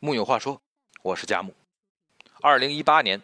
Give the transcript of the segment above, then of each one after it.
木有话说，我是佳木。二零一八年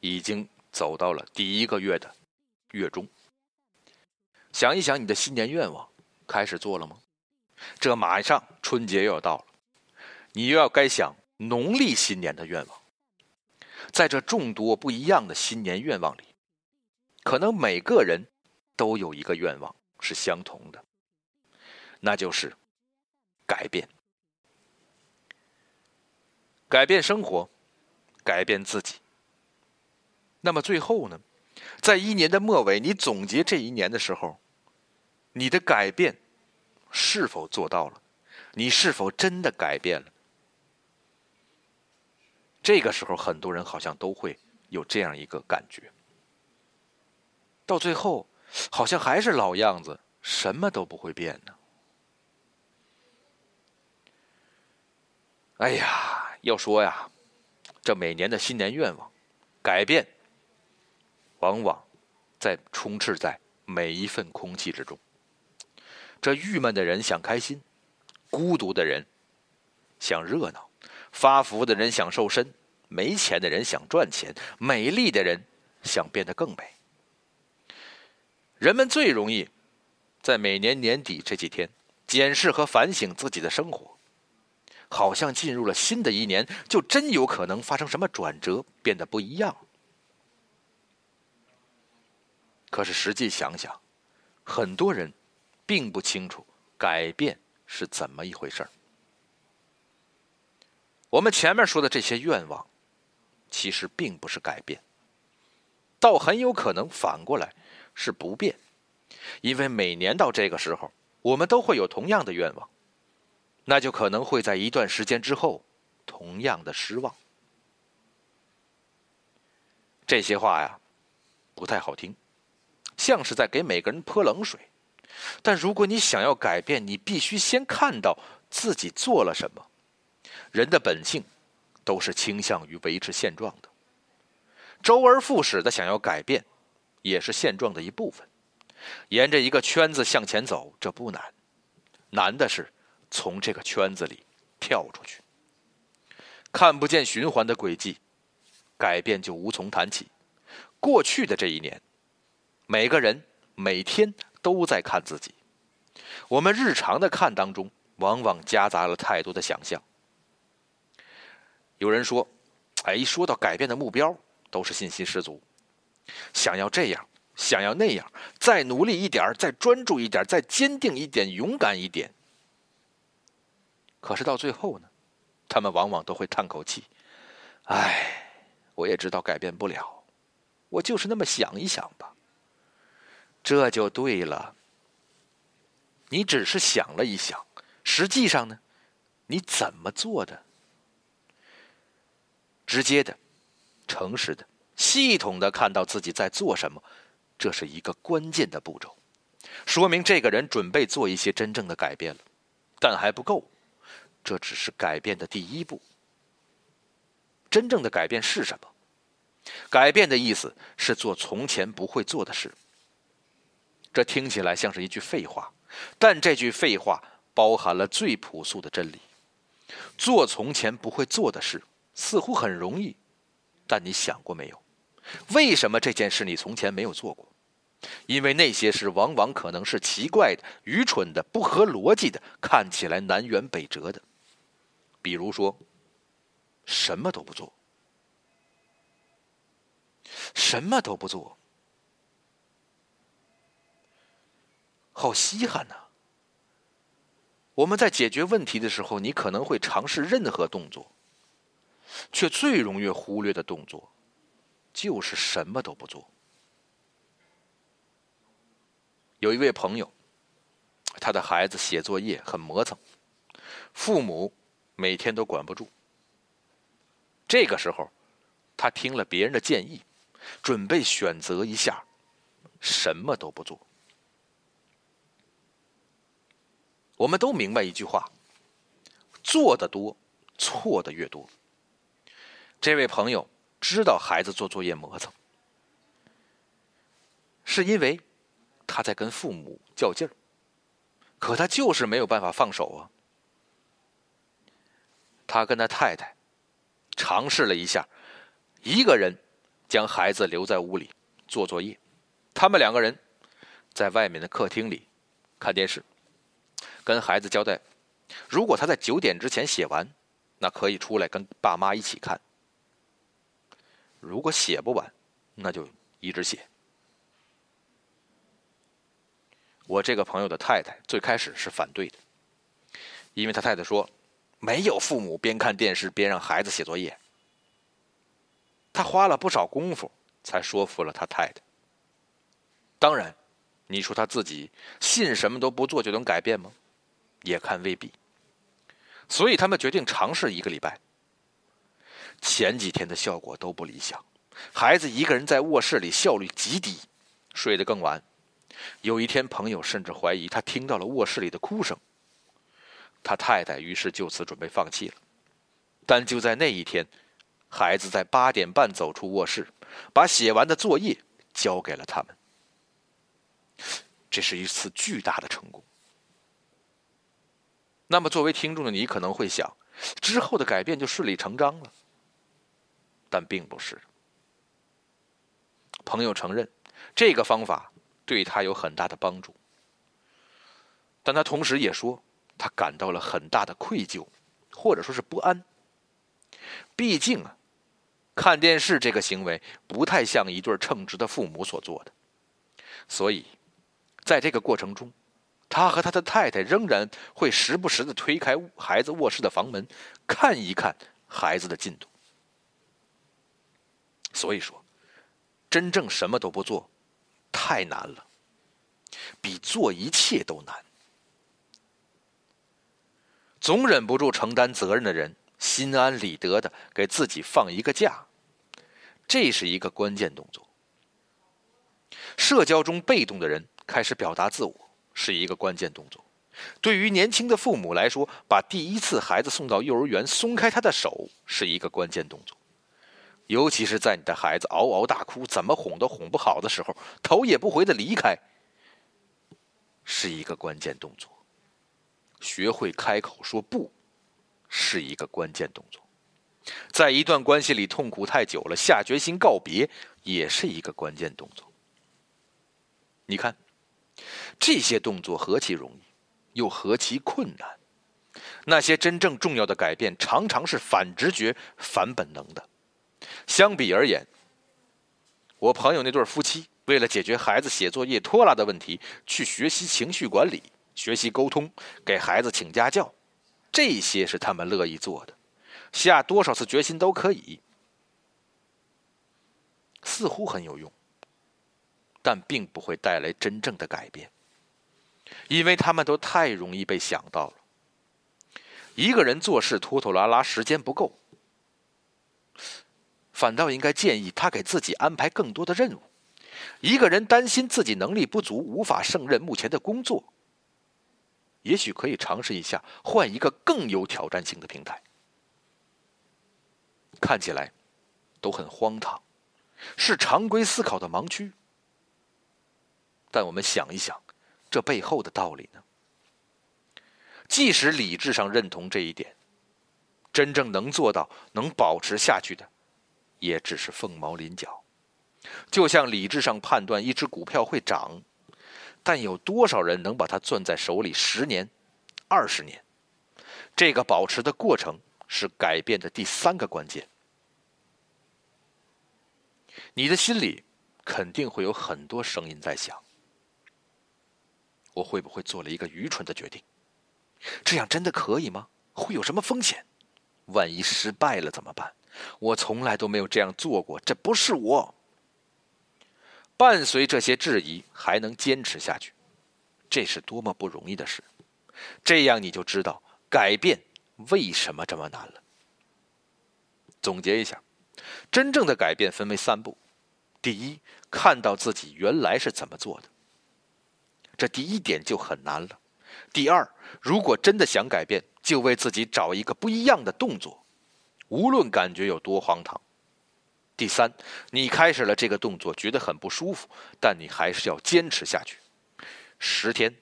已经走到了第一个月的月中，想一想你的新年愿望，开始做了吗？这马上春节又要到了，你又要该想农历新年的愿望。在这众多不一样的新年愿望里，可能每个人都有一个愿望是相同的，那就是改变。改变生活，改变自己。那么最后呢？在一年的末尾，你总结这一年的时候，你的改变是否做到了？你是否真的改变了？这个时候，很多人好像都会有这样一个感觉：到最后，好像还是老样子，什么都不会变呢。哎呀！要说呀，这每年的新年愿望，改变，往往在充斥在每一份空气之中。这郁闷的人想开心，孤独的人想热闹，发福的人想瘦身，没钱的人想赚钱，美丽的人想变得更美。人们最容易在每年年底这几天检视和反省自己的生活。好像进入了新的一年，就真有可能发生什么转折，变得不一样。可是实际想想，很多人并不清楚改变是怎么一回事儿。我们前面说的这些愿望，其实并不是改变，倒很有可能反过来是不变，因为每年到这个时候，我们都会有同样的愿望。那就可能会在一段时间之后，同样的失望。这些话呀，不太好听，像是在给每个人泼冷水。但如果你想要改变，你必须先看到自己做了什么。人的本性都是倾向于维持现状的，周而复始的想要改变，也是现状的一部分。沿着一个圈子向前走，这不难，难的是。从这个圈子里跳出去，看不见循环的轨迹，改变就无从谈起。过去的这一年，每个人每天都在看自己。我们日常的看当中，往往夹杂了太多的想象。有人说：“哎，一说到改变的目标，都是信心十足，想要这样，想要那样，再努力一点，再专注一点，再坚定一点，勇敢一点。”可是到最后呢，他们往往都会叹口气：“唉，我也知道改变不了，我就是那么想一想吧。”这就对了。你只是想了一想，实际上呢，你怎么做的？直接的、诚实的、系统的看到自己在做什么，这是一个关键的步骤，说明这个人准备做一些真正的改变了，但还不够。这只是改变的第一步。真正的改变是什么？改变的意思是做从前不会做的事。这听起来像是一句废话，但这句废话包含了最朴素的真理：做从前不会做的事，似乎很容易，但你想过没有？为什么这件事你从前没有做过？因为那些事往往可能是奇怪的、愚蠢的、不合逻辑的，看起来南辕北辙的。比如说，什么都不做，什么都不做，好稀罕呐！我们在解决问题的时候，你可能会尝试任何动作，却最容易忽略的动作，就是什么都不做。有一位朋友，他的孩子写作业很磨蹭，父母。每天都管不住。这个时候，他听了别人的建议，准备选择一下，什么都不做。我们都明白一句话：做的多，错的越多。这位朋友知道孩子做作业磨蹭，是因为他在跟父母较劲儿，可他就是没有办法放手啊。他跟他太太尝试了一下，一个人将孩子留在屋里做作业，他们两个人在外面的客厅里看电视，跟孩子交代，如果他在九点之前写完，那可以出来跟爸妈一起看；如果写不完，那就一直写。我这个朋友的太太最开始是反对的，因为他太太说，没有父母边看电视边让孩子写作业。他花了不少功夫才说服了他太太。当然，你说他自己信什么都不做就能改变吗？也看未必。所以他们决定尝试一个礼拜。前几天的效果都不理想，孩子一个人在卧室里效率极低，睡得更晚。有一天，朋友甚至怀疑他听到了卧室里的哭声。他太太于是就此准备放弃了。但就在那一天，孩子在八点半走出卧室，把写完的作业交给了他们。这是一次巨大的成功。那么，作为听众的你可能会想，之后的改变就顺理成章了。但并不是。朋友承认，这个方法。对他有很大的帮助，但他同时也说，他感到了很大的愧疚，或者说是不安。毕竟啊，看电视这个行为不太像一对称职的父母所做的，所以，在这个过程中，他和他的太太仍然会时不时的推开孩子卧室的房门，看一看孩子的进度。所以说，真正什么都不做。太难了，比做一切都难。总忍不住承担责任的人，心安理得的给自己放一个假，这是一个关键动作。社交中被动的人开始表达自我，是一个关键动作。对于年轻的父母来说，把第一次孩子送到幼儿园，松开他的手，是一个关键动作。尤其是在你的孩子嗷嗷大哭、怎么哄都哄不好的时候，头也不回的离开，是一个关键动作。学会开口说不，是一个关键动作。在一段关系里痛苦太久了，下决心告别，也是一个关键动作。你看，这些动作何其容易，又何其困难。那些真正重要的改变，常常是反直觉、反本能的。相比而言，我朋友那对夫妻为了解决孩子写作业拖拉的问题，去学习情绪管理、学习沟通、给孩子请家教，这些是他们乐意做的，下多少次决心都可以，似乎很有用，但并不会带来真正的改变，因为他们都太容易被想到了。一个人做事拖拖拉拉，时间不够。反倒应该建议他给自己安排更多的任务。一个人担心自己能力不足，无法胜任目前的工作，也许可以尝试一下换一个更有挑战性的平台。看起来都很荒唐，是常规思考的盲区。但我们想一想，这背后的道理呢？即使理智上认同这一点，真正能做到、能保持下去的。也只是凤毛麟角，就像理智上判断一只股票会涨，但有多少人能把它攥在手里十年、二十年？这个保持的过程是改变的第三个关键。你的心里肯定会有很多声音在想：我会不会做了一个愚蠢的决定？这样真的可以吗？会有什么风险？万一失败了怎么办？我从来都没有这样做过，这不是我。伴随这些质疑，还能坚持下去，这是多么不容易的事。这样你就知道改变为什么这么难了。总结一下，真正的改变分为三步：第一，看到自己原来是怎么做的，这第一点就很难了；第二，如果真的想改变，就为自己找一个不一样的动作。无论感觉有多荒唐，第三，你开始了这个动作，觉得很不舒服，但你还是要坚持下去，十天、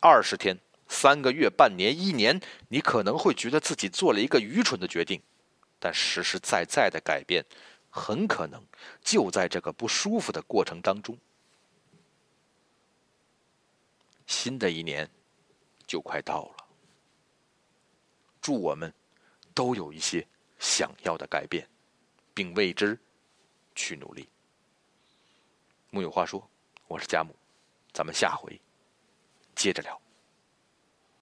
二十天、三个月、半年、一年，你可能会觉得自己做了一个愚蠢的决定，但实实在在的改变，很可能就在这个不舒服的过程当中。新的一年就快到了，祝我们都有一些想要的改变，并为之去努力。木有话说，我是佳木，咱们下回接着聊。